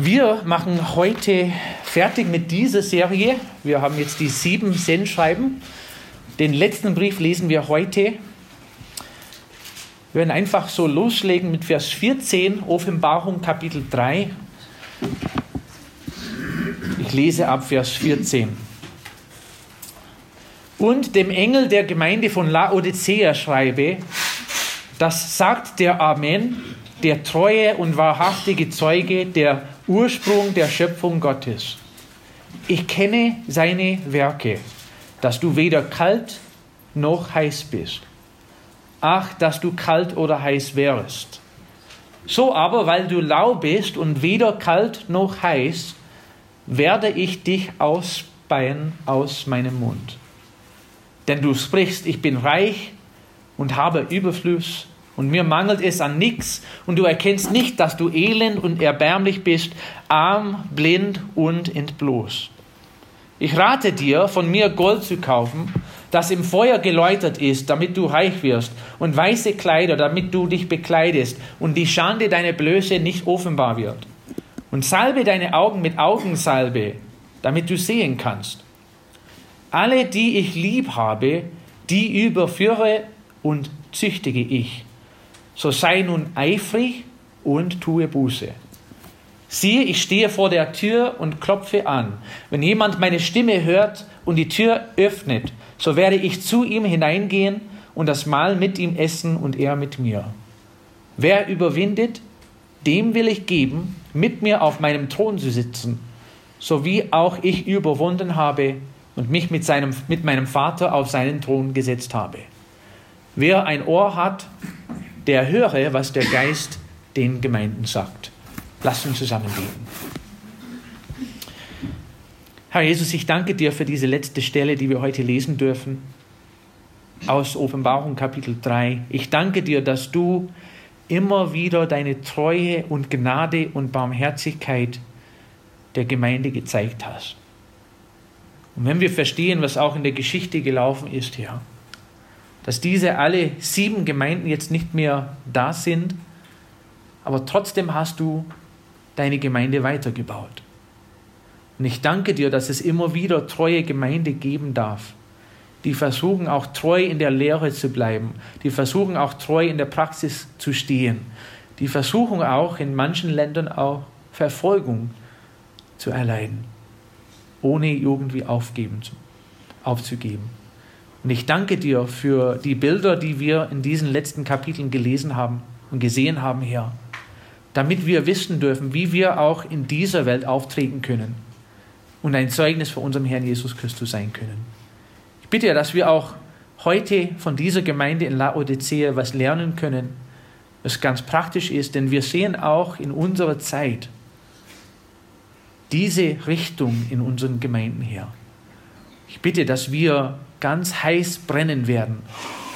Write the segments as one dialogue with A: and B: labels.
A: Wir machen heute fertig mit dieser Serie. Wir haben jetzt die sieben Sendschreiben. Den letzten Brief lesen wir heute. Wir werden einfach so loslegen mit Vers 14, Offenbarung Kapitel 3. Ich lese ab Vers 14. Und dem Engel der Gemeinde von Laodicea schreibe, das sagt der Amen, der treue und wahrhaftige Zeuge, der Ursprung der Schöpfung Gottes. Ich kenne seine Werke, dass du weder kalt noch heiß bist. Ach, dass du kalt oder heiß wärst. So aber, weil du lau bist und weder kalt noch heiß, werde ich dich ausspeien aus meinem Mund. Denn du sprichst, ich bin reich und habe Überfluss und mir mangelt es an nichts und du erkennst nicht, dass du elend und erbärmlich bist, arm, blind und entblößt. Ich rate dir, von mir Gold zu kaufen, das im Feuer geläutert ist, damit du reich wirst, und weiße Kleider, damit du dich bekleidest und die Schande deiner Blöße nicht offenbar wird. Und salbe deine Augen mit Augensalbe, damit du sehen kannst. Alle, die ich lieb habe, die überführe und züchtige ich so sei nun eifrig und tue Buße. Siehe, ich stehe vor der Tür und klopfe an. Wenn jemand meine Stimme hört und die Tür öffnet, so werde ich zu ihm hineingehen und das Mahl mit ihm essen und er mit mir. Wer überwindet, dem will ich geben, mit mir auf meinem Thron zu sitzen, so wie auch ich überwunden habe und mich mit, seinem, mit meinem Vater auf seinen Thron gesetzt habe. Wer ein Ohr hat, der höre, was der Geist den Gemeinden sagt. Lass uns zusammen beten. Herr Jesus, ich danke dir für diese letzte Stelle, die wir heute lesen dürfen, aus Offenbarung Kapitel 3. Ich danke dir, dass du immer wieder deine Treue und Gnade und Barmherzigkeit der Gemeinde gezeigt hast. Und wenn wir verstehen, was auch in der Geschichte gelaufen ist, Herr, dass diese alle sieben Gemeinden jetzt nicht mehr da sind, aber trotzdem hast du deine Gemeinde weitergebaut. Und ich danke dir, dass es immer wieder treue Gemeinde geben darf, die versuchen auch treu in der Lehre zu bleiben, die versuchen auch treu in der Praxis zu stehen, die versuchen auch in manchen Ländern auch Verfolgung zu erleiden, ohne irgendwie aufgeben, aufzugeben. Und ich danke dir für die Bilder, die wir in diesen letzten Kapiteln gelesen haben und gesehen haben, Herr, damit wir wissen dürfen, wie wir auch in dieser Welt auftreten können und ein Zeugnis für unseren Herrn Jesus Christus sein können. Ich bitte, dass wir auch heute von dieser Gemeinde in Laodicea was lernen können, was ganz praktisch ist, denn wir sehen auch in unserer Zeit diese Richtung in unseren Gemeinden her. Ich bitte, dass wir ganz heiß brennen werden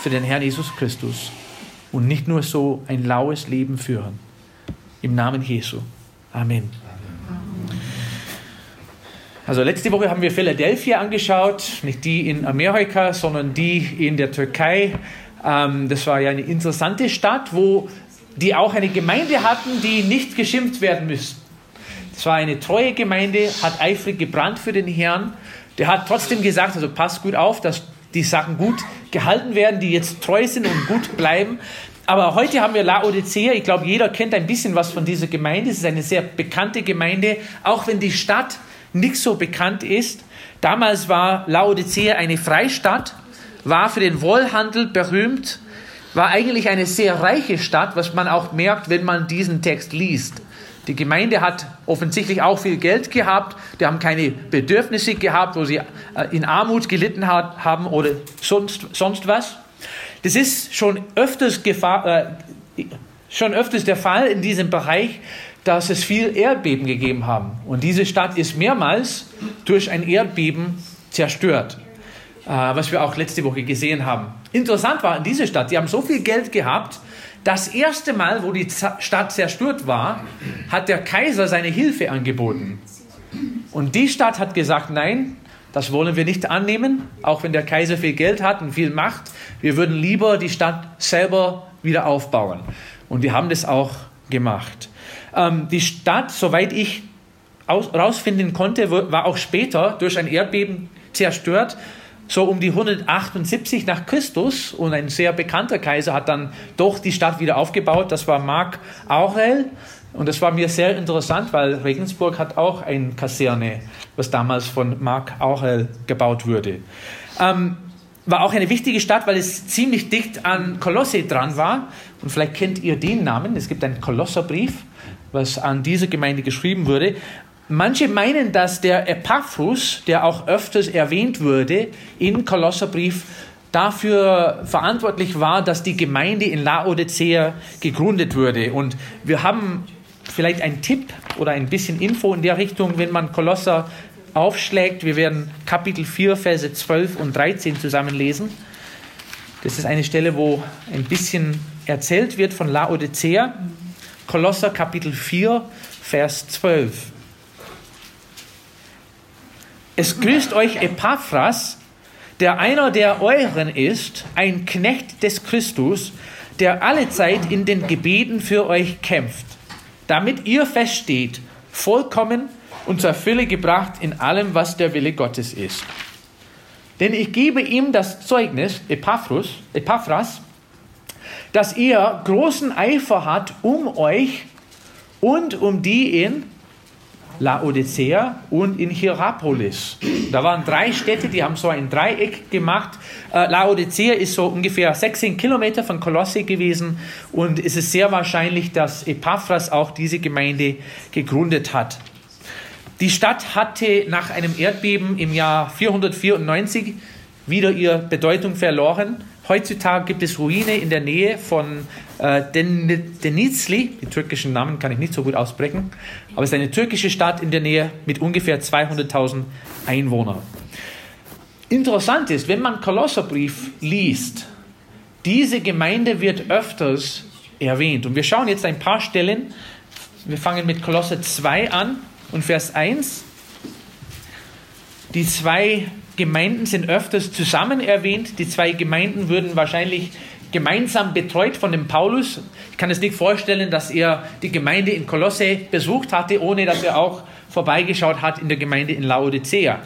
A: für den Herrn Jesus Christus und nicht nur so ein laues Leben führen. Im Namen Jesu. Amen. Also letzte Woche haben wir Philadelphia angeschaut, nicht die in Amerika, sondern die in der Türkei. Ähm, das war ja eine interessante Stadt, wo die auch eine Gemeinde hatten, die nicht geschimpft werden müsste. Es war eine treue Gemeinde, hat eifrig gebrannt für den Herrn der hat trotzdem gesagt, also passt gut auf, dass die Sachen gut gehalten werden, die jetzt treu sind und gut bleiben. Aber heute haben wir Laodicea. Ich glaube, jeder kennt ein bisschen was von dieser Gemeinde. Es ist eine sehr bekannte Gemeinde, auch wenn die Stadt nicht so bekannt ist. Damals war Laodicea eine Freistadt, war für den Wollhandel berühmt, war eigentlich eine sehr reiche Stadt, was man auch merkt, wenn man diesen Text liest. Die Gemeinde hat offensichtlich auch viel Geld gehabt. Die haben keine Bedürfnisse gehabt, wo sie äh, in Armut gelitten hat, haben oder sonst, sonst was. Das ist schon öfters, Gefahr, äh, schon öfters der Fall in diesem Bereich, dass es viel Erdbeben gegeben haben. Und diese Stadt ist mehrmals durch ein Erdbeben zerstört, äh, was wir auch letzte Woche gesehen haben. Interessant war in dieser Stadt, die haben so viel Geld gehabt, das erste Mal, wo die Stadt zerstört war, hat der Kaiser seine Hilfe angeboten. Und die Stadt hat gesagt, nein, das wollen wir nicht annehmen, auch wenn der Kaiser viel Geld hat und viel Macht. Wir würden lieber die Stadt selber wieder aufbauen. Und die haben das auch gemacht. Ähm, die Stadt, soweit ich herausfinden konnte, war auch später durch ein Erdbeben zerstört, so um die 178 nach Christus. Und ein sehr bekannter Kaiser hat dann doch die Stadt wieder aufgebaut. Das war Mark Aurel. Und das war mir sehr interessant, weil Regensburg hat auch eine Kaserne, was damals von Mark Aurel gebaut wurde. Ähm, war auch eine wichtige Stadt, weil es ziemlich dicht an Kolosse dran war. Und vielleicht kennt ihr den Namen. Es gibt einen Kolosserbrief, was an diese Gemeinde geschrieben wurde. Manche meinen, dass der Epaphras, der auch öfters erwähnt wurde in Kolosserbrief, dafür verantwortlich war, dass die Gemeinde in Laodicea gegründet wurde. Und wir haben vielleicht einen Tipp oder ein bisschen Info in der Richtung, wenn man Kolosser aufschlägt. Wir werden Kapitel 4, Verse 12 und 13 zusammen lesen. Das ist eine Stelle, wo ein bisschen erzählt wird von Laodicea. Kolosser Kapitel 4, Vers 12. Es grüßt euch Epaphras, der einer der euren ist, ein Knecht des Christus, der alle Zeit in den Gebeten für euch kämpft, damit ihr feststeht, vollkommen und zur Fülle gebracht in allem, was der Wille Gottes ist. Denn ich gebe ihm das Zeugnis, Epaphras, Epaphras dass er großen Eifer hat um euch und um die in Laodicea und in Hierapolis. Da waren drei Städte, die haben so ein Dreieck gemacht. Äh, Laodicea ist so ungefähr 16 Kilometer von Kolosse gewesen und es ist sehr wahrscheinlich, dass Epaphras auch diese Gemeinde gegründet hat. Die Stadt hatte nach einem Erdbeben im Jahr 494 wieder ihre Bedeutung verloren. Heutzutage gibt es Ruine in der Nähe von äh, Denizli. Die türkischen Namen kann ich nicht so gut aussprechen. Aber es ist eine türkische Stadt in der Nähe mit ungefähr 200.000 Einwohnern. Interessant ist, wenn man Kolosserbrief liest, diese Gemeinde wird öfters erwähnt. Und wir schauen jetzt ein paar Stellen. Wir fangen mit Kolosser 2 an und Vers 1. Die zwei Gemeinden sind öfters zusammen erwähnt. Die zwei Gemeinden würden wahrscheinlich gemeinsam betreut von dem Paulus. Ich kann es nicht vorstellen, dass er die Gemeinde in Kolosse besucht hatte, ohne dass er auch vorbeigeschaut hat in der Gemeinde in Laodicea.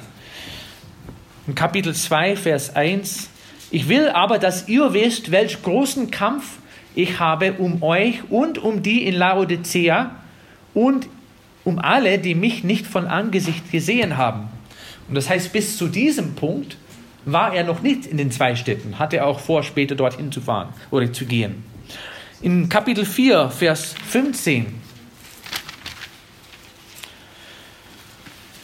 A: In Kapitel 2, Vers 1. Ich will aber, dass ihr wisst, welch großen Kampf ich habe um euch und um die in Laodicea und um alle, die mich nicht von Angesicht gesehen haben und das heißt, bis zu diesem Punkt war er noch nicht in den zwei Städten, hatte auch vor, später dorthin zu fahren oder zu gehen. In Kapitel 4, Vers 15,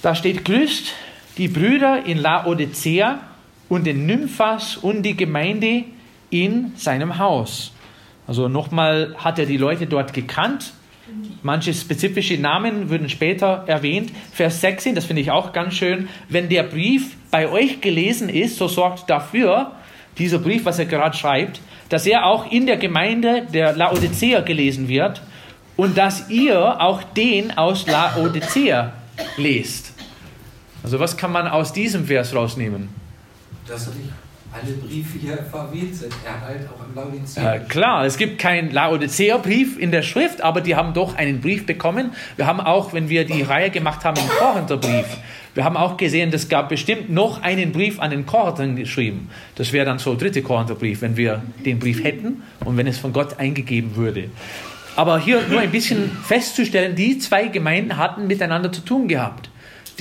A: da steht, grüßt die Brüder in Laodicea und den Nymphas und die Gemeinde in seinem Haus. Also nochmal hat er die Leute dort gekannt Manche spezifische Namen würden später erwähnt. Vers 16, das finde ich auch ganz schön. Wenn der Brief bei euch gelesen ist, so sorgt dafür, dieser Brief, was er gerade schreibt, dass er auch in der Gemeinde der Laodicea gelesen wird und dass ihr auch den aus Laodicea lest. Also was kann man aus diesem Vers rausnehmen?
B: Dass alle Briefe hier verwählt sind. Er halt auch im Laodicea.
A: Äh, klar, es gibt keinen Laodicea-Brief in der Schrift, aber die haben doch einen Brief bekommen. Wir haben auch, wenn wir die Reihe gemacht haben, einen Korinther-Brief. Wir haben auch gesehen, es gab bestimmt noch einen Brief an den Korinthern geschrieben. Das wäre dann so der dritte Korinther-Brief, wenn wir den Brief hätten und wenn es von Gott eingegeben würde. Aber hier nur ein bisschen festzustellen, die zwei Gemeinden hatten miteinander zu tun gehabt.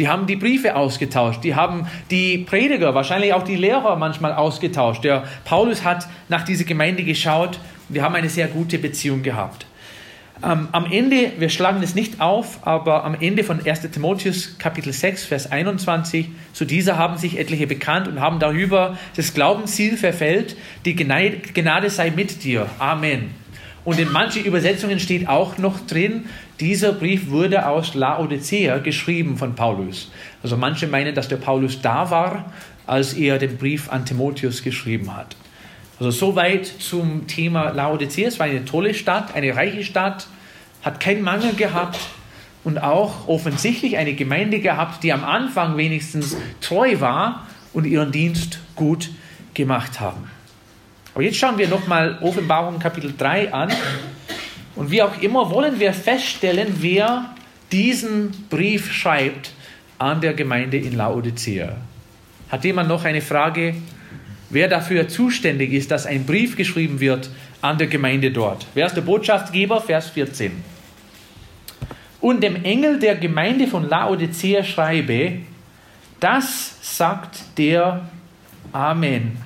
A: Die haben die Briefe ausgetauscht, die haben die Prediger, wahrscheinlich auch die Lehrer manchmal ausgetauscht. Der Paulus hat nach dieser Gemeinde geschaut wir haben eine sehr gute Beziehung gehabt. Ähm, am Ende, wir schlagen es nicht auf, aber am Ende von 1 Timotheus Kapitel 6, Vers 21, zu dieser haben sich etliche bekannt und haben darüber das Glaubensziel verfällt, die Gnade sei mit dir. Amen. Und in manchen Übersetzungen steht auch noch drin, dieser Brief wurde aus Laodicea geschrieben von Paulus. Also manche meinen, dass der Paulus da war, als er den Brief an Timotheus geschrieben hat. Also soweit zum Thema Laodicea. Es war eine tolle Stadt, eine reiche Stadt, hat keinen Mangel gehabt und auch offensichtlich eine Gemeinde gehabt, die am Anfang wenigstens treu war und ihren Dienst gut gemacht haben. Aber jetzt schauen wir nochmal Offenbarung Kapitel 3 an. Und wie auch immer wollen wir feststellen, wer diesen Brief schreibt an der Gemeinde in Laodicea. Hat jemand noch eine Frage, wer dafür zuständig ist, dass ein Brief geschrieben wird an der Gemeinde dort? Wer ist der Botschaftsgeber? Vers 14. Und dem Engel der Gemeinde von Laodicea schreibe, das sagt der Amen,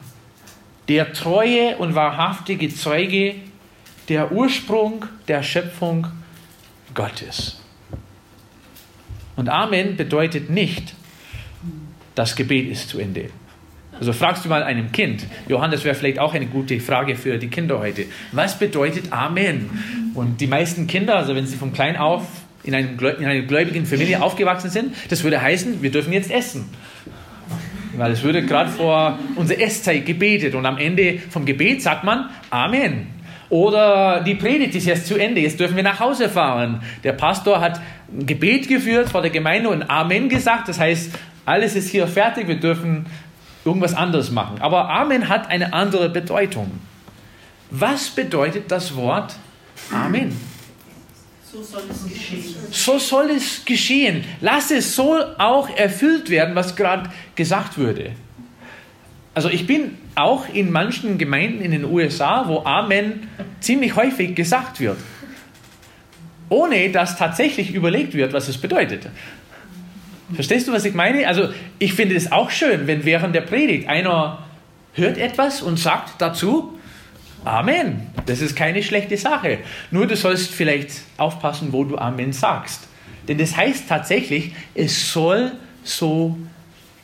A: der treue und wahrhaftige Zeuge, der Ursprung der Schöpfung Gottes. Und Amen bedeutet nicht, das Gebet ist zu Ende. Also fragst du mal einem Kind, Johannes wäre vielleicht auch eine gute Frage für die Kinder heute. Was bedeutet Amen? Und die meisten Kinder, also wenn sie von klein auf in, einem, in einer gläubigen Familie aufgewachsen sind, das würde heißen, wir dürfen jetzt essen. Weil es würde gerade vor unserer Esszeit gebetet und am Ende vom Gebet sagt man Amen. Oder die Predigt ist jetzt zu Ende, jetzt dürfen wir nach Hause fahren. Der Pastor hat ein Gebet geführt vor der Gemeinde und Amen gesagt. Das heißt, alles ist hier fertig, wir dürfen irgendwas anderes machen. Aber Amen hat eine andere Bedeutung. Was bedeutet das Wort Amen?
C: So soll es geschehen.
A: Lass es so auch erfüllt werden, was gerade gesagt wurde. Also ich bin auch in manchen Gemeinden in den USA, wo Amen ziemlich häufig gesagt wird, ohne dass tatsächlich überlegt wird, was es bedeutet. Verstehst du, was ich meine? Also ich finde es auch schön, wenn während der Predigt einer hört etwas und sagt dazu, Amen. Das ist keine schlechte Sache. Nur du sollst vielleicht aufpassen, wo du Amen sagst. Denn das heißt tatsächlich, es soll so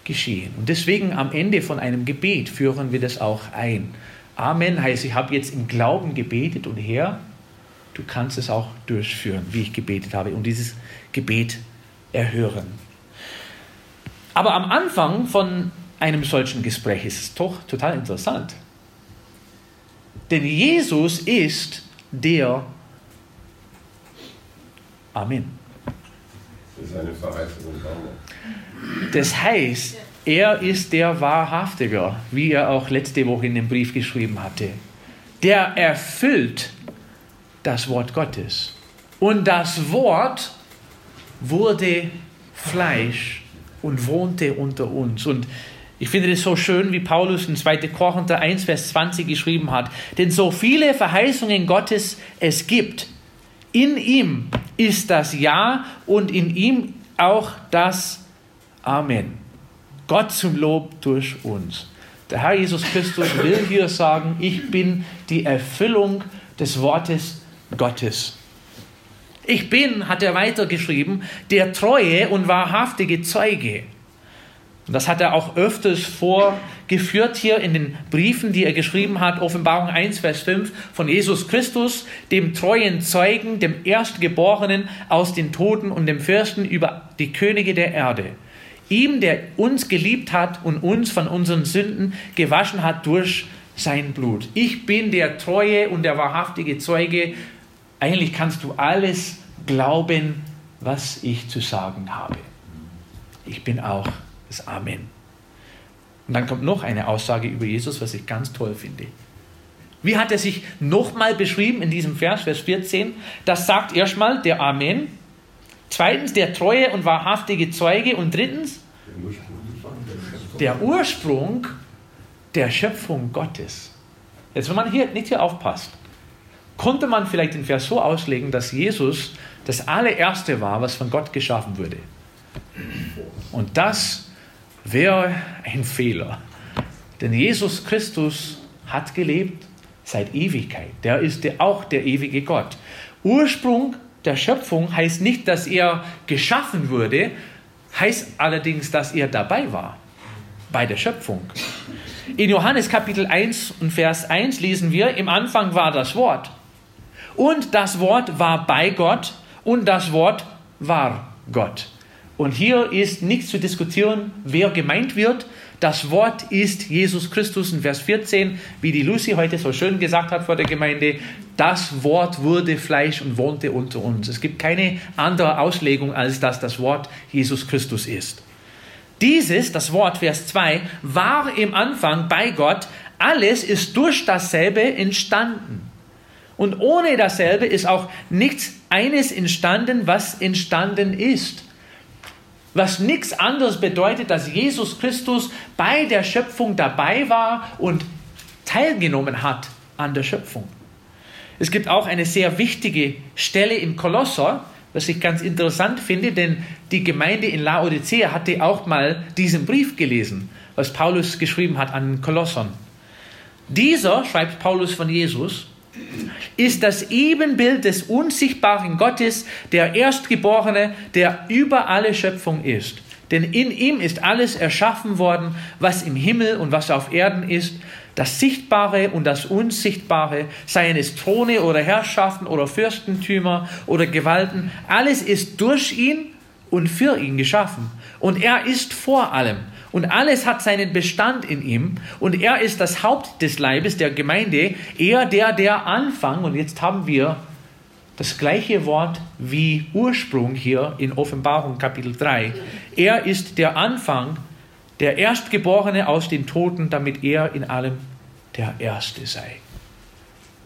A: geschehen. Und deswegen am Ende von einem Gebet führen wir das auch ein. Amen heißt, ich habe jetzt im Glauben gebetet und Herr, du kannst es auch durchführen, wie ich gebetet habe und dieses Gebet erhören. Aber am Anfang von einem solchen Gespräch ist es doch total interessant. Denn Jesus ist der Amen. Das heißt, er ist der Wahrhaftiger, wie er auch letzte Woche in dem Brief geschrieben hatte. Der erfüllt das Wort Gottes. Und das Wort wurde Fleisch und wohnte unter uns. Und ich finde es so schön, wie Paulus in 2. Korinther 1, Vers 20 geschrieben hat. Denn so viele Verheißungen Gottes es gibt, in ihm ist das Ja und in ihm auch das Amen. Gott zum Lob durch uns. Der Herr Jesus Christus will hier sagen, ich bin die Erfüllung des Wortes Gottes. Ich bin, hat er weitergeschrieben, der treue und wahrhaftige Zeuge. Und das hat er auch öfters vorgeführt hier in den Briefen, die er geschrieben hat, Offenbarung 1, Vers 5, von Jesus Christus, dem treuen Zeugen, dem Erstgeborenen aus den Toten und dem Fürsten über die Könige der Erde. Ihm, der uns geliebt hat und uns von unseren Sünden gewaschen hat durch sein Blut. Ich bin der treue und der wahrhaftige Zeuge. Eigentlich kannst du alles glauben, was ich zu sagen habe. Ich bin auch das Amen. Und dann kommt noch eine Aussage über Jesus, was ich ganz toll finde. Wie hat er sich nochmal beschrieben in diesem Vers, Vers 14? Das sagt erstmal der Amen. Zweitens der treue und wahrhaftige Zeuge. Und drittens der Ursprung der Schöpfung Gottes. Jetzt, wenn man hier nicht hier aufpasst, konnte man vielleicht den Vers so auslegen, dass Jesus das allererste war, was von Gott geschaffen wurde. Und das wäre ein Fehler. Denn Jesus Christus hat gelebt seit Ewigkeit. Der ist auch der ewige Gott. Ursprung der Schöpfung heißt nicht, dass er geschaffen wurde, heißt allerdings, dass er dabei war bei der Schöpfung. In Johannes Kapitel 1 und Vers 1 lesen wir, im Anfang war das Wort. Und das Wort war bei Gott und das Wort war Gott. Und hier ist nichts zu diskutieren, wer gemeint wird. Das Wort ist Jesus Christus in Vers 14, wie die Lucy heute so schön gesagt hat vor der Gemeinde. Das Wort wurde Fleisch und wohnte unter uns. Es gibt keine andere Auslegung, als dass das Wort Jesus Christus ist. Dieses, das Wort, Vers 2, war im Anfang bei Gott. Alles ist durch dasselbe entstanden. Und ohne dasselbe ist auch nichts eines entstanden, was entstanden ist. Was nichts anderes bedeutet, dass Jesus Christus bei der Schöpfung dabei war und teilgenommen hat an der Schöpfung. Es gibt auch eine sehr wichtige Stelle in Kolosser, was ich ganz interessant finde, denn die Gemeinde in Laodicea hatte auch mal diesen Brief gelesen, was Paulus geschrieben hat an Kolossern. Dieser, schreibt Paulus von Jesus, ist das Ebenbild des unsichtbaren Gottes, der Erstgeborene, der über alle Schöpfung ist. Denn in ihm ist alles erschaffen worden, was im Himmel und was auf Erden ist, das Sichtbare und das Unsichtbare, seien es Throne oder Herrschaften oder Fürstentümer oder Gewalten, alles ist durch ihn und für ihn geschaffen. Und er ist vor allem. Und alles hat seinen Bestand in ihm. Und er ist das Haupt des Leibes, der Gemeinde. Er, der, der Anfang. Und jetzt haben wir das gleiche Wort wie Ursprung hier in Offenbarung Kapitel 3. Er ist der Anfang, der Erstgeborene aus den Toten, damit er in allem der Erste sei.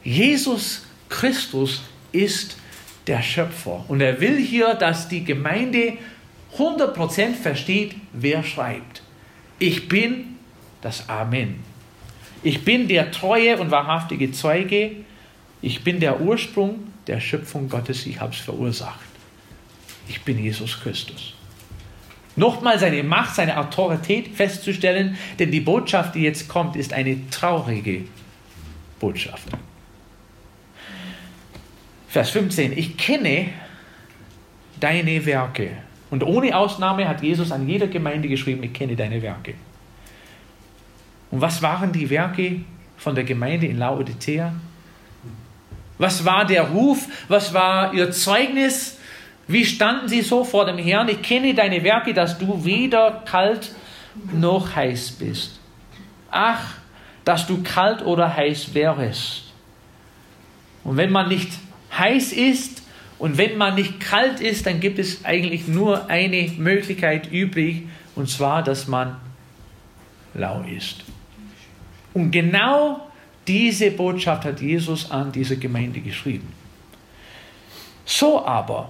A: Jesus Christus ist der Schöpfer. Und er will hier, dass die Gemeinde 100% versteht, wer schreibt. Ich bin das Amen. Ich bin der treue und wahrhaftige Zeuge. Ich bin der Ursprung der Schöpfung Gottes. Ich habe es verursacht. Ich bin Jesus Christus. Nochmal seine Macht, seine Autorität festzustellen, denn die Botschaft, die jetzt kommt, ist eine traurige Botschaft. Vers 15. Ich kenne deine Werke und ohne Ausnahme hat Jesus an jeder Gemeinde geschrieben, ich kenne deine Werke. Und was waren die Werke von der Gemeinde in Laodicea? Was war der Ruf? Was war ihr Zeugnis? Wie standen sie so vor dem Herrn? Ich kenne deine Werke, dass du weder kalt noch heiß bist. Ach, dass du kalt oder heiß wärest. Und wenn man nicht heiß ist, und wenn man nicht kalt ist, dann gibt es eigentlich nur eine Möglichkeit übrig, und zwar, dass man lau ist. Und genau diese Botschaft hat Jesus an diese Gemeinde geschrieben. So aber,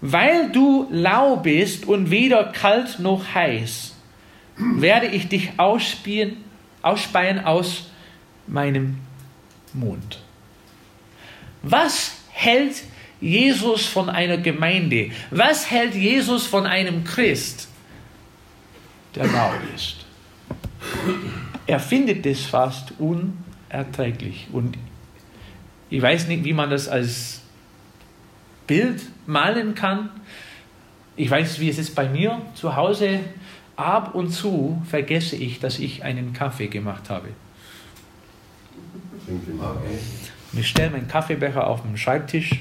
A: weil du lau bist und weder kalt noch heiß, werde ich dich ausspeien, ausspeien aus meinem Mund. Was hält Jesus von einer Gemeinde? Was hält Jesus von einem Christ, der lau ist? Er findet es fast unerträglich. Und ich weiß nicht, wie man das als Bild malen kann. Ich weiß, wie es ist bei mir zu Hause. Ab und zu vergesse ich, dass ich einen Kaffee gemacht habe. Ich stelle meinen Kaffeebecher auf den Schreibtisch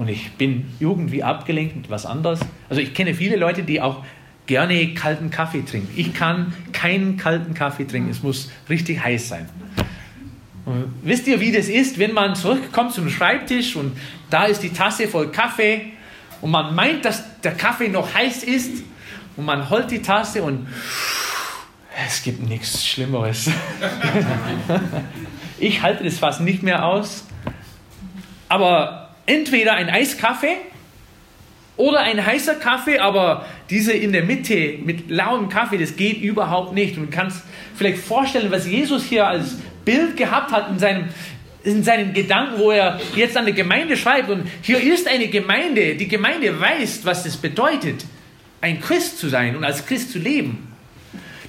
A: und ich bin irgendwie abgelenkt mit was anderes. Also ich kenne viele Leute, die auch gerne kalten Kaffee trinken. Ich kann keinen kalten Kaffee trinken, es muss richtig heiß sein. Und wisst ihr, wie das ist, wenn man zurückkommt zum Schreibtisch und da ist die Tasse voll Kaffee und man meint, dass der Kaffee noch heiß ist und man holt die Tasse und es gibt nichts Schlimmeres. ich halte das fast nicht mehr aus. Aber entweder ein Eiskaffee oder ein heißer Kaffee, aber diese in der Mitte mit lauem Kaffee, das geht überhaupt nicht. Und du kannst vielleicht vorstellen, was Jesus hier als Bild gehabt hat in seinem, in seinen Gedanken, wo er jetzt an die Gemeinde schreibt. Und hier ist eine Gemeinde, die Gemeinde weiß, was es bedeutet, ein Christ zu sein und als Christ zu leben.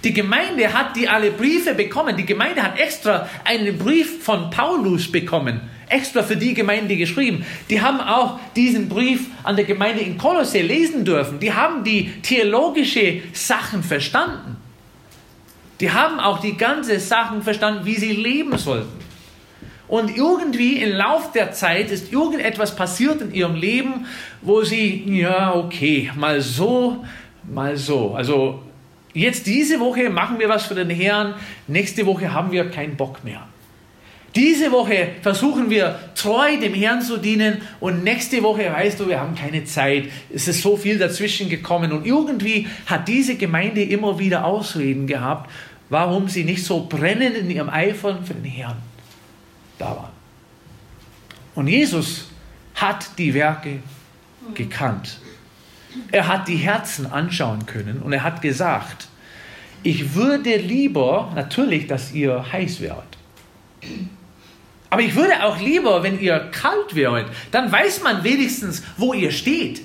A: Die Gemeinde hat die alle Briefe bekommen. Die Gemeinde hat extra einen Brief von Paulus bekommen extra für die Gemeinde geschrieben. Die haben auch diesen Brief an der Gemeinde in Kolosse lesen dürfen. Die haben die theologische Sachen verstanden. Die haben auch die ganzen Sachen verstanden, wie sie leben sollten. Und irgendwie im Lauf der Zeit ist irgendetwas passiert in ihrem Leben, wo sie, ja, okay, mal so, mal so. Also jetzt diese Woche machen wir was für den Herrn, nächste Woche haben wir keinen Bock mehr. Diese Woche versuchen wir treu dem Herrn zu dienen und nächste Woche, weißt du, wir haben keine Zeit. Es ist so viel dazwischen gekommen und irgendwie hat diese Gemeinde immer wieder Ausreden gehabt, warum sie nicht so brennend in ihrem Eifer für den Herrn da waren. Und Jesus hat die Werke gekannt. Er hat die Herzen anschauen können und er hat gesagt, ich würde lieber natürlich, dass ihr heiß wärt. Aber ich würde auch lieber, wenn ihr kalt wäret, dann weiß man wenigstens, wo ihr steht.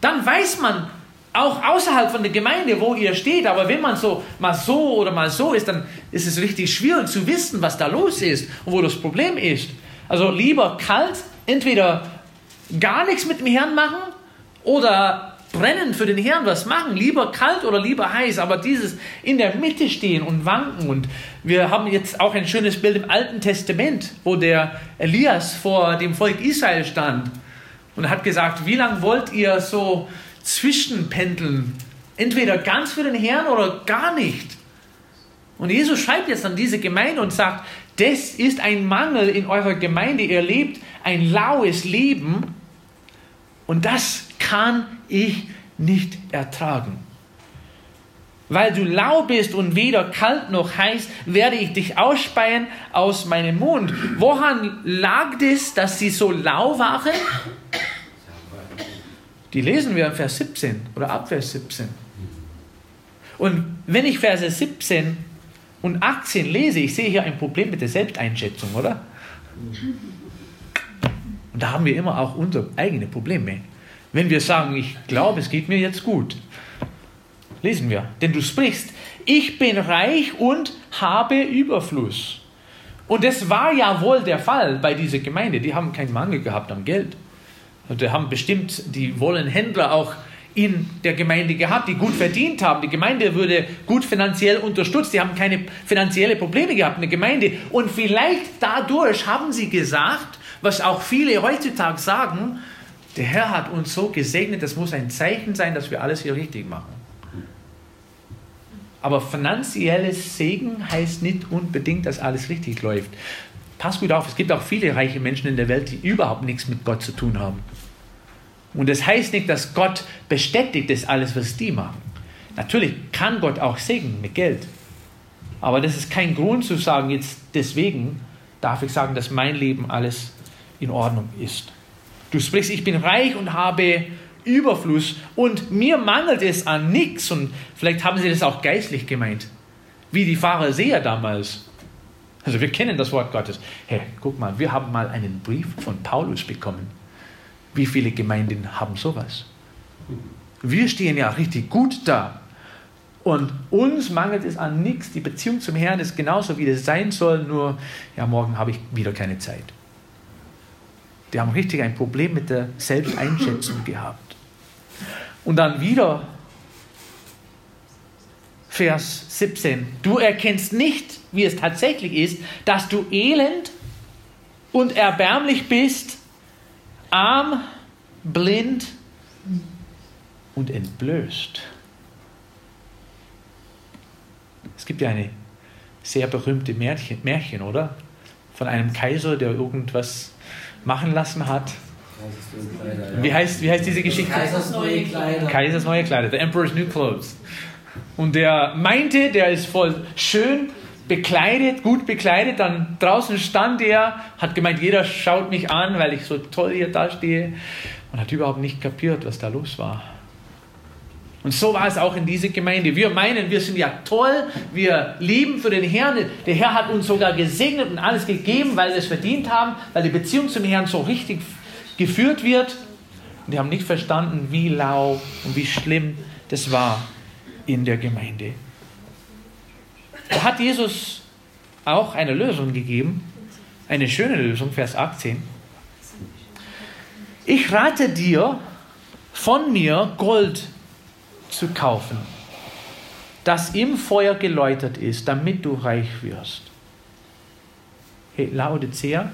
A: Dann weiß man auch außerhalb von der Gemeinde, wo ihr steht. Aber wenn man so mal so oder mal so ist, dann ist es richtig schwierig zu wissen, was da los ist und wo das Problem ist. Also lieber kalt, entweder gar nichts mit dem Herrn machen oder brennen für den Herrn was machen, lieber kalt oder lieber heiß, aber dieses in der Mitte stehen und wanken. Und wir haben jetzt auch ein schönes Bild im Alten Testament, wo der Elias vor dem Volk Israel stand und hat gesagt, wie lange wollt ihr so zwischenpendeln? Entweder ganz für den Herrn oder gar nicht. Und Jesus schreibt jetzt an diese Gemeinde und sagt, das ist ein Mangel in eurer Gemeinde. Ihr lebt ein laues Leben und das kann ich nicht ertragen. Weil du lau bist und weder kalt noch heiß, werde ich dich ausspeien aus meinem Mund. Woran lag das, dass sie so lau waren? Die lesen wir in Vers 17 oder ab Vers 17. Und wenn ich Verse 17 und 18 lese, ich sehe hier ein Problem mit der Selbsteinschätzung, oder? Und da haben wir immer auch unsere eigenen Probleme. Wenn wir sagen, ich glaube, es geht mir jetzt gut. Lesen wir. Denn du sprichst, ich bin reich und habe Überfluss. Und das war ja wohl der Fall bei dieser Gemeinde. Die haben keinen Mangel gehabt am Geld. Und die haben bestimmt die wollen Händler auch in der Gemeinde gehabt, die gut verdient haben. Die Gemeinde wurde gut finanziell unterstützt. Die haben keine finanziellen Probleme gehabt in der Gemeinde. Und vielleicht dadurch haben sie gesagt, was auch viele heutzutage sagen, der Herr hat uns so gesegnet, das muss ein Zeichen sein, dass wir alles hier richtig machen. Aber finanzielles Segen heißt nicht unbedingt, dass alles richtig läuft. Pass gut auf, es gibt auch viele reiche Menschen in der Welt, die überhaupt nichts mit Gott zu tun haben. Und das heißt nicht, dass Gott bestätigt das alles, was die machen. Natürlich kann Gott auch segnen mit Geld. Aber das ist kein Grund zu sagen, jetzt deswegen darf ich sagen, dass mein Leben alles in Ordnung ist. Du sprichst, ich bin reich und habe Überfluss und mir mangelt es an nichts. Und vielleicht haben sie das auch geistlich gemeint, wie die Pharisäer damals. Also wir kennen das Wort Gottes. Hey, guck mal, wir haben mal einen Brief von Paulus bekommen. Wie viele Gemeinden haben sowas? Wir stehen ja richtig gut da. Und uns mangelt es an nichts. Die Beziehung zum Herrn ist genauso, wie es sein soll, nur ja, morgen habe ich wieder keine Zeit. Die haben richtig ein Problem mit der Selbsteinschätzung gehabt. Und dann wieder Vers 17. Du erkennst nicht, wie es tatsächlich ist, dass du elend und erbärmlich bist, arm, blind und entblößt. Es gibt ja eine sehr berühmte Märchen, Märchen, oder? Von einem Kaiser, der irgendwas machen lassen hat. Wie heißt, wie heißt diese Geschichte?
B: Kaisers neue Kleider.
A: Kaisers neue Kleider, The Emperor's New Clothes. Und der meinte, der ist voll schön bekleidet, gut bekleidet. Dann draußen stand er, hat gemeint, jeder schaut mich an, weil ich so toll hier dastehe. Und hat überhaupt nicht kapiert, was da los war. Und so war es auch in dieser Gemeinde. Wir meinen, wir sind ja toll, wir lieben für den Herrn. Der Herr hat uns sogar gesegnet und alles gegeben, weil wir es verdient haben, weil die Beziehung zum Herrn so richtig geführt wird. Und die haben nicht verstanden, wie lau und wie schlimm das war in der Gemeinde. Da hat Jesus auch eine Lösung gegeben, eine schöne Lösung, Vers 18. Ich rate dir, von mir Gold zu kaufen, das im Feuer geläutert ist, damit du reich wirst. Hey, Laodicea,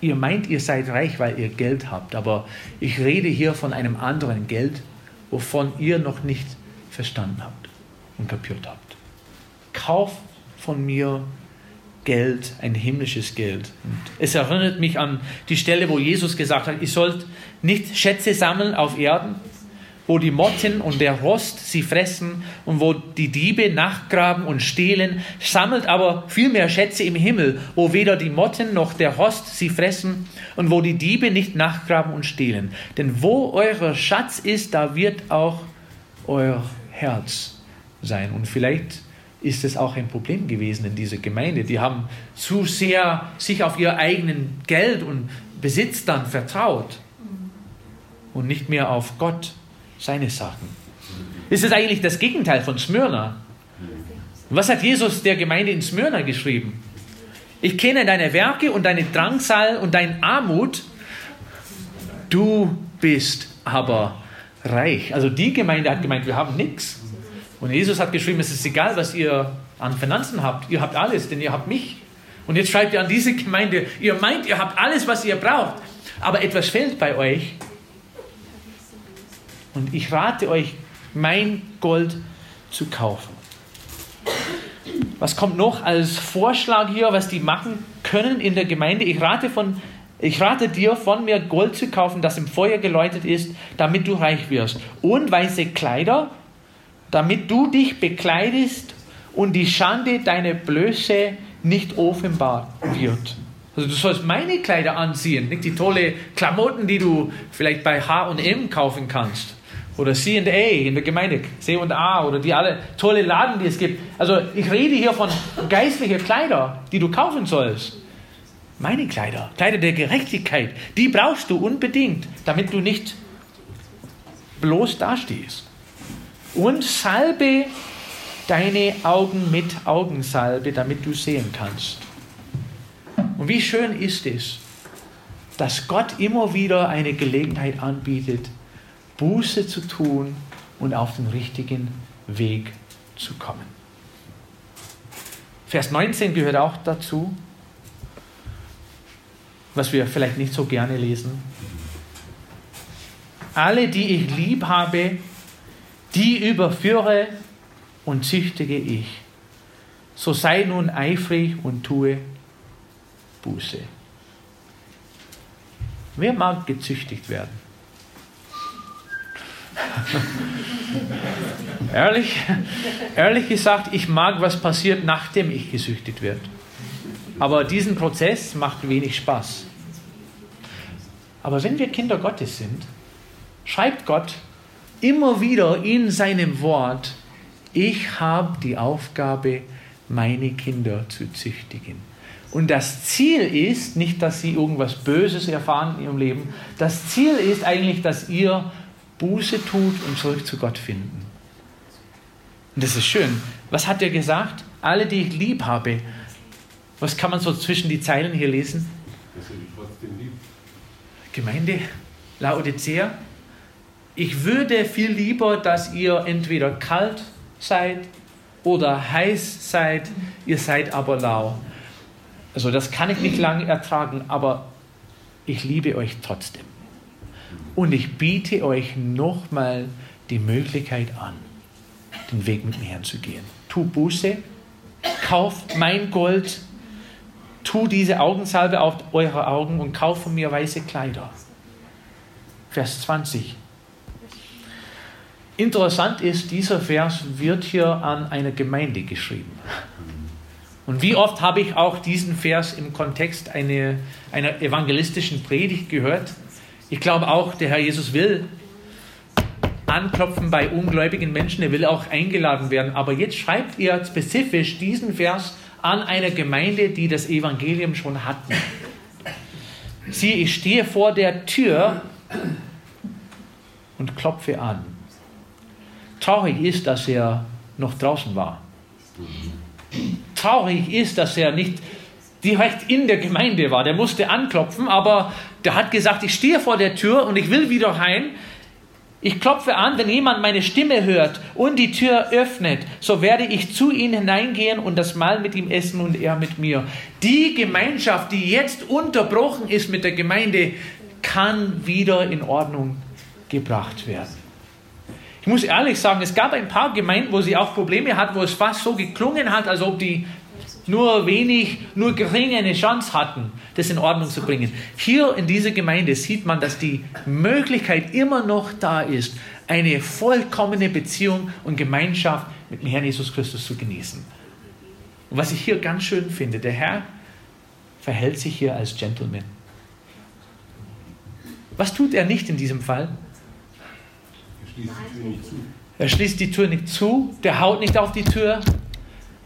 A: ihr meint, ihr seid reich, weil ihr Geld habt, aber ich rede hier von einem anderen Geld, wovon ihr noch nicht verstanden habt und kapiert habt. Kauf von mir Geld, ein himmlisches Geld. Und es erinnert mich an die Stelle, wo Jesus gesagt hat, ihr sollt nicht Schätze sammeln auf Erden, wo die Motten und der Rost sie fressen und wo die Diebe nachgraben und stehlen, sammelt aber viel mehr Schätze im Himmel, wo weder die Motten noch der Rost sie fressen und wo die Diebe nicht nachgraben und stehlen. Denn wo euer Schatz ist, da wird auch euer Herz sein. Und vielleicht ist es auch ein Problem gewesen in dieser Gemeinde. Die haben zu sehr sich auf ihr eigenen Geld und Besitz dann vertraut und nicht mehr auf Gott, seine Sachen. Ist es eigentlich das Gegenteil von Smyrna? Was hat Jesus der Gemeinde in Smyrna geschrieben? Ich kenne deine Werke und deine Drangsal und deine Armut. Du bist aber reich. Also die Gemeinde hat gemeint, wir haben nichts. Und Jesus hat geschrieben, es ist egal, was ihr an Finanzen habt. Ihr habt alles, denn ihr habt mich. Und jetzt schreibt ihr an diese Gemeinde, ihr meint, ihr habt alles, was ihr braucht. Aber etwas fehlt bei euch. Und ich rate euch, mein Gold zu kaufen. Was kommt noch als Vorschlag hier, was die machen können in der Gemeinde? Ich rate, von, ich rate dir, von mir Gold zu kaufen, das im Feuer geläutet ist, damit du reich wirst. Und weiße Kleider, damit du dich bekleidest und die Schande deiner Blöße nicht offenbar wird. Also du sollst meine Kleider anziehen, nicht die tolle Klamotten, die du vielleicht bei H&M kaufen kannst oder C&A in der Gemeinde, C&A oder die alle tolle Laden, die es gibt. Also ich rede hier von geistlichen Kleider, die du kaufen sollst. Meine Kleider, Kleider der Gerechtigkeit, die brauchst du unbedingt, damit du nicht bloß dastehst. Und salbe deine Augen mit Augensalbe, damit du sehen kannst. Und wie schön ist es, dass Gott immer wieder eine Gelegenheit anbietet, Buße zu tun und auf den richtigen Weg zu kommen. Vers 19 gehört auch dazu, was wir vielleicht nicht so gerne lesen. Alle, die ich lieb habe, die überführe und züchtige ich. So sei nun eifrig und tue Buße. Wer mag gezüchtigt werden? ehrlich, ehrlich gesagt, ich mag, was passiert, nachdem ich gesüchtet werde. Aber diesen Prozess macht wenig Spaß. Aber wenn wir Kinder Gottes sind, schreibt Gott immer wieder in seinem Wort, ich habe die Aufgabe, meine Kinder zu züchtigen. Und das Ziel ist nicht, dass sie irgendwas Böses erfahren in ihrem Leben. Das Ziel ist eigentlich, dass ihr Buße tut und zurück zu Gott finden. Und das ist schön. Was hat er gesagt? Alle, die ich lieb habe. Was kann man so zwischen die Zeilen hier lesen? Dass er die trotzdem liebt. Gemeinde Laodicea. Ich würde viel lieber, dass ihr entweder kalt seid oder heiß seid, ihr seid aber lau. Also das kann ich nicht lange ertragen, aber ich liebe euch trotzdem. Und ich biete euch nochmal die Möglichkeit an, den Weg mit mir herzugehen. Tu Buße, kauf mein Gold, tu diese Augensalbe auf eure Augen und kauf von mir weiße Kleider. Vers 20. Interessant ist, dieser Vers wird hier an eine Gemeinde geschrieben. Und wie oft habe ich auch diesen Vers im Kontext eine, einer evangelistischen Predigt gehört? Ich glaube auch, der Herr Jesus will anklopfen bei ungläubigen Menschen, er will auch eingeladen werden. Aber jetzt schreibt er spezifisch diesen Vers an eine Gemeinde, die das Evangelium schon hatten. Siehe, ich stehe vor der Tür und klopfe an. Traurig ist, dass er noch draußen war. Traurig ist, dass er nicht direkt in der Gemeinde war. Der musste anklopfen, aber der hat gesagt, ich stehe vor der Tür und ich will wieder heim. Ich klopfe an, wenn jemand meine Stimme hört und die Tür öffnet, so werde ich zu ihm hineingehen und das Mahl mit ihm essen und er mit mir. Die Gemeinschaft, die jetzt unterbrochen ist mit der Gemeinde, kann wieder in Ordnung gebracht werden. Ich muss ehrlich sagen, es gab ein paar Gemeinden, wo sie auch Probleme hatten, wo es fast so geklungen hat, als ob die nur wenig, nur geringe eine Chance hatten, das in Ordnung zu bringen. Hier in dieser Gemeinde sieht man, dass die Möglichkeit immer noch da ist, eine vollkommene Beziehung und Gemeinschaft mit dem Herrn Jesus Christus zu genießen. Und was ich hier ganz schön finde, der Herr verhält sich hier als Gentleman. Was tut er nicht in diesem Fall?
D: Er schließt die Tür nicht zu.
A: Er schließt die Tür nicht zu, der haut nicht auf die Tür,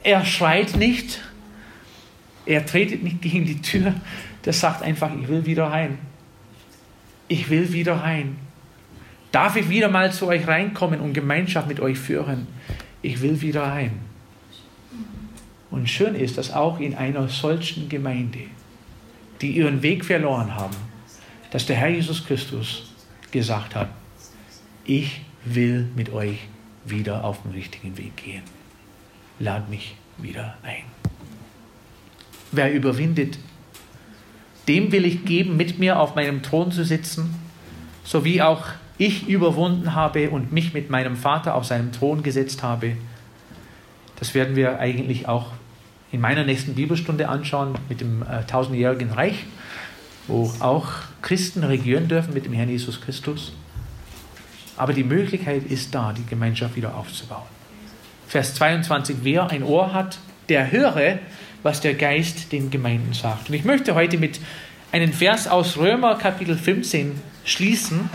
A: er schreit nicht, er tretet nicht gegen die Tür, der sagt einfach, ich will wieder rein. Ich will wieder rein. Darf ich wieder mal zu euch reinkommen und Gemeinschaft mit euch führen? Ich will wieder rein. Und schön ist, dass auch in einer solchen Gemeinde, die ihren Weg verloren haben, dass der Herr Jesus Christus gesagt hat, ich will mit euch wieder auf den richtigen Weg gehen. Lad mich wieder ein. Wer überwindet, dem will ich geben, mit mir auf meinem Thron zu sitzen, so wie auch ich überwunden habe und mich mit meinem Vater auf seinem Thron gesetzt habe. Das werden wir eigentlich auch in meiner nächsten Bibelstunde anschauen mit dem äh, tausendjährigen Reich, wo auch Christen regieren dürfen mit dem Herrn Jesus Christus. Aber die Möglichkeit ist da, die Gemeinschaft wieder aufzubauen. Vers 22, wer ein Ohr hat, der höre, was der Geist den Gemeinden sagt. Und ich möchte heute mit einem Vers aus Römer Kapitel 15 schließen.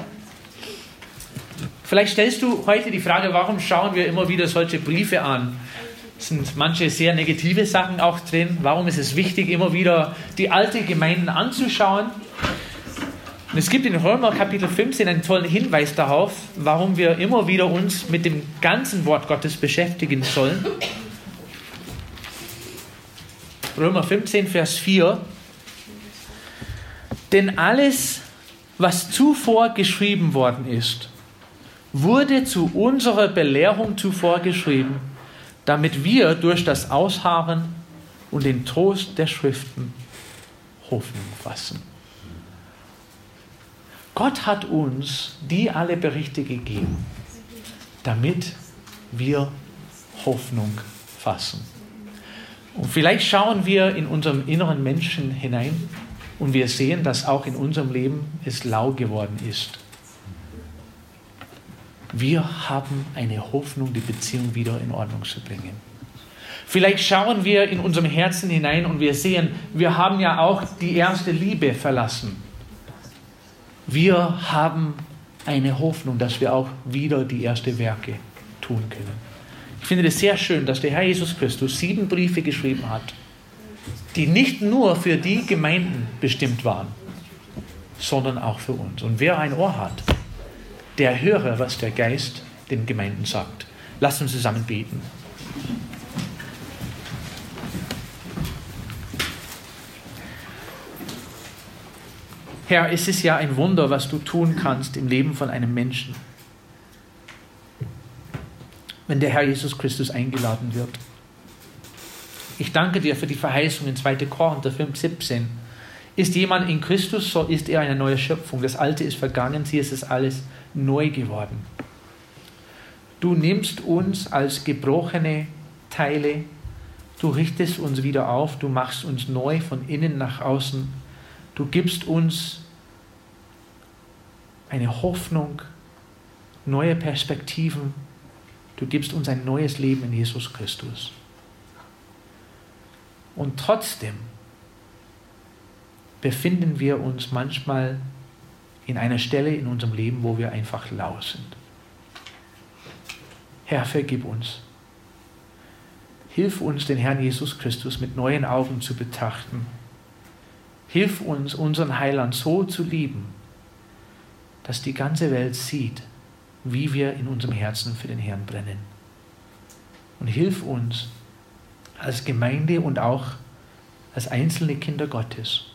A: Vielleicht stellst du heute die Frage, warum schauen wir immer wieder solche Briefe an? Sind manche sehr negative Sachen auch drin. Warum ist es wichtig, immer wieder die alten Gemeinden anzuschauen? Es gibt in Römer Kapitel 15 einen tollen Hinweis darauf, warum wir immer wieder uns mit dem ganzen Wort Gottes beschäftigen sollen. Römer 15, Vers 4. Denn alles, was zuvor geschrieben worden ist, wurde zu unserer Belehrung zuvor geschrieben, damit wir durch das Ausharren und den Trost der Schriften Hoffnung fassen. Gott hat uns die alle Berichte gegeben, damit wir Hoffnung fassen. Und vielleicht schauen wir in unserem inneren Menschen hinein und wir sehen, dass auch in unserem Leben es lau geworden ist. Wir haben eine Hoffnung, die Beziehung wieder in Ordnung zu bringen. Vielleicht schauen wir in unserem Herzen hinein und wir sehen, wir haben ja auch die erste Liebe verlassen wir haben eine Hoffnung, dass wir auch wieder die ersten Werke tun können. Ich finde es sehr schön, dass der Herr Jesus Christus sieben Briefe geschrieben hat, die nicht nur für die Gemeinden bestimmt waren, sondern auch für uns. Und wer ein Ohr hat, der höre, was der Geist den Gemeinden sagt. Lasst uns zusammen beten. Herr, es ist ja ein Wunder, was du tun kannst im Leben von einem Menschen, wenn der Herr Jesus Christus eingeladen wird. Ich danke dir für die Verheißung in 2. Korinther 5, 17. Ist jemand in Christus, so ist er eine neue Schöpfung. Das Alte ist vergangen, sie ist es alles neu geworden. Du nimmst uns als gebrochene Teile, du richtest uns wieder auf, du machst uns neu von innen nach außen Du gibst uns eine Hoffnung, neue Perspektiven. Du gibst uns ein neues Leben in Jesus Christus. Und trotzdem befinden wir uns manchmal in einer Stelle in unserem Leben, wo wir einfach lau sind. Herr, vergib uns. Hilf uns, den Herrn Jesus Christus mit neuen Augen zu betrachten Hilf uns, unseren Heiland so zu lieben, dass die ganze Welt sieht, wie wir in unserem Herzen für den Herrn brennen. Und hilf uns als Gemeinde und auch als einzelne Kinder Gottes,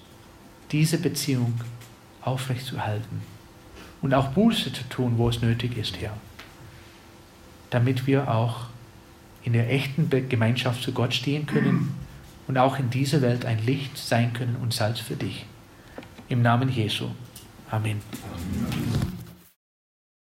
A: diese Beziehung aufrechtzuerhalten und auch Buße zu tun, wo es nötig ist, Herr, damit wir auch in der echten Gemeinschaft zu Gott stehen können und auch in dieser Welt ein Licht sein können und Salz für dich. Im Namen Jesu. Amen. Amen.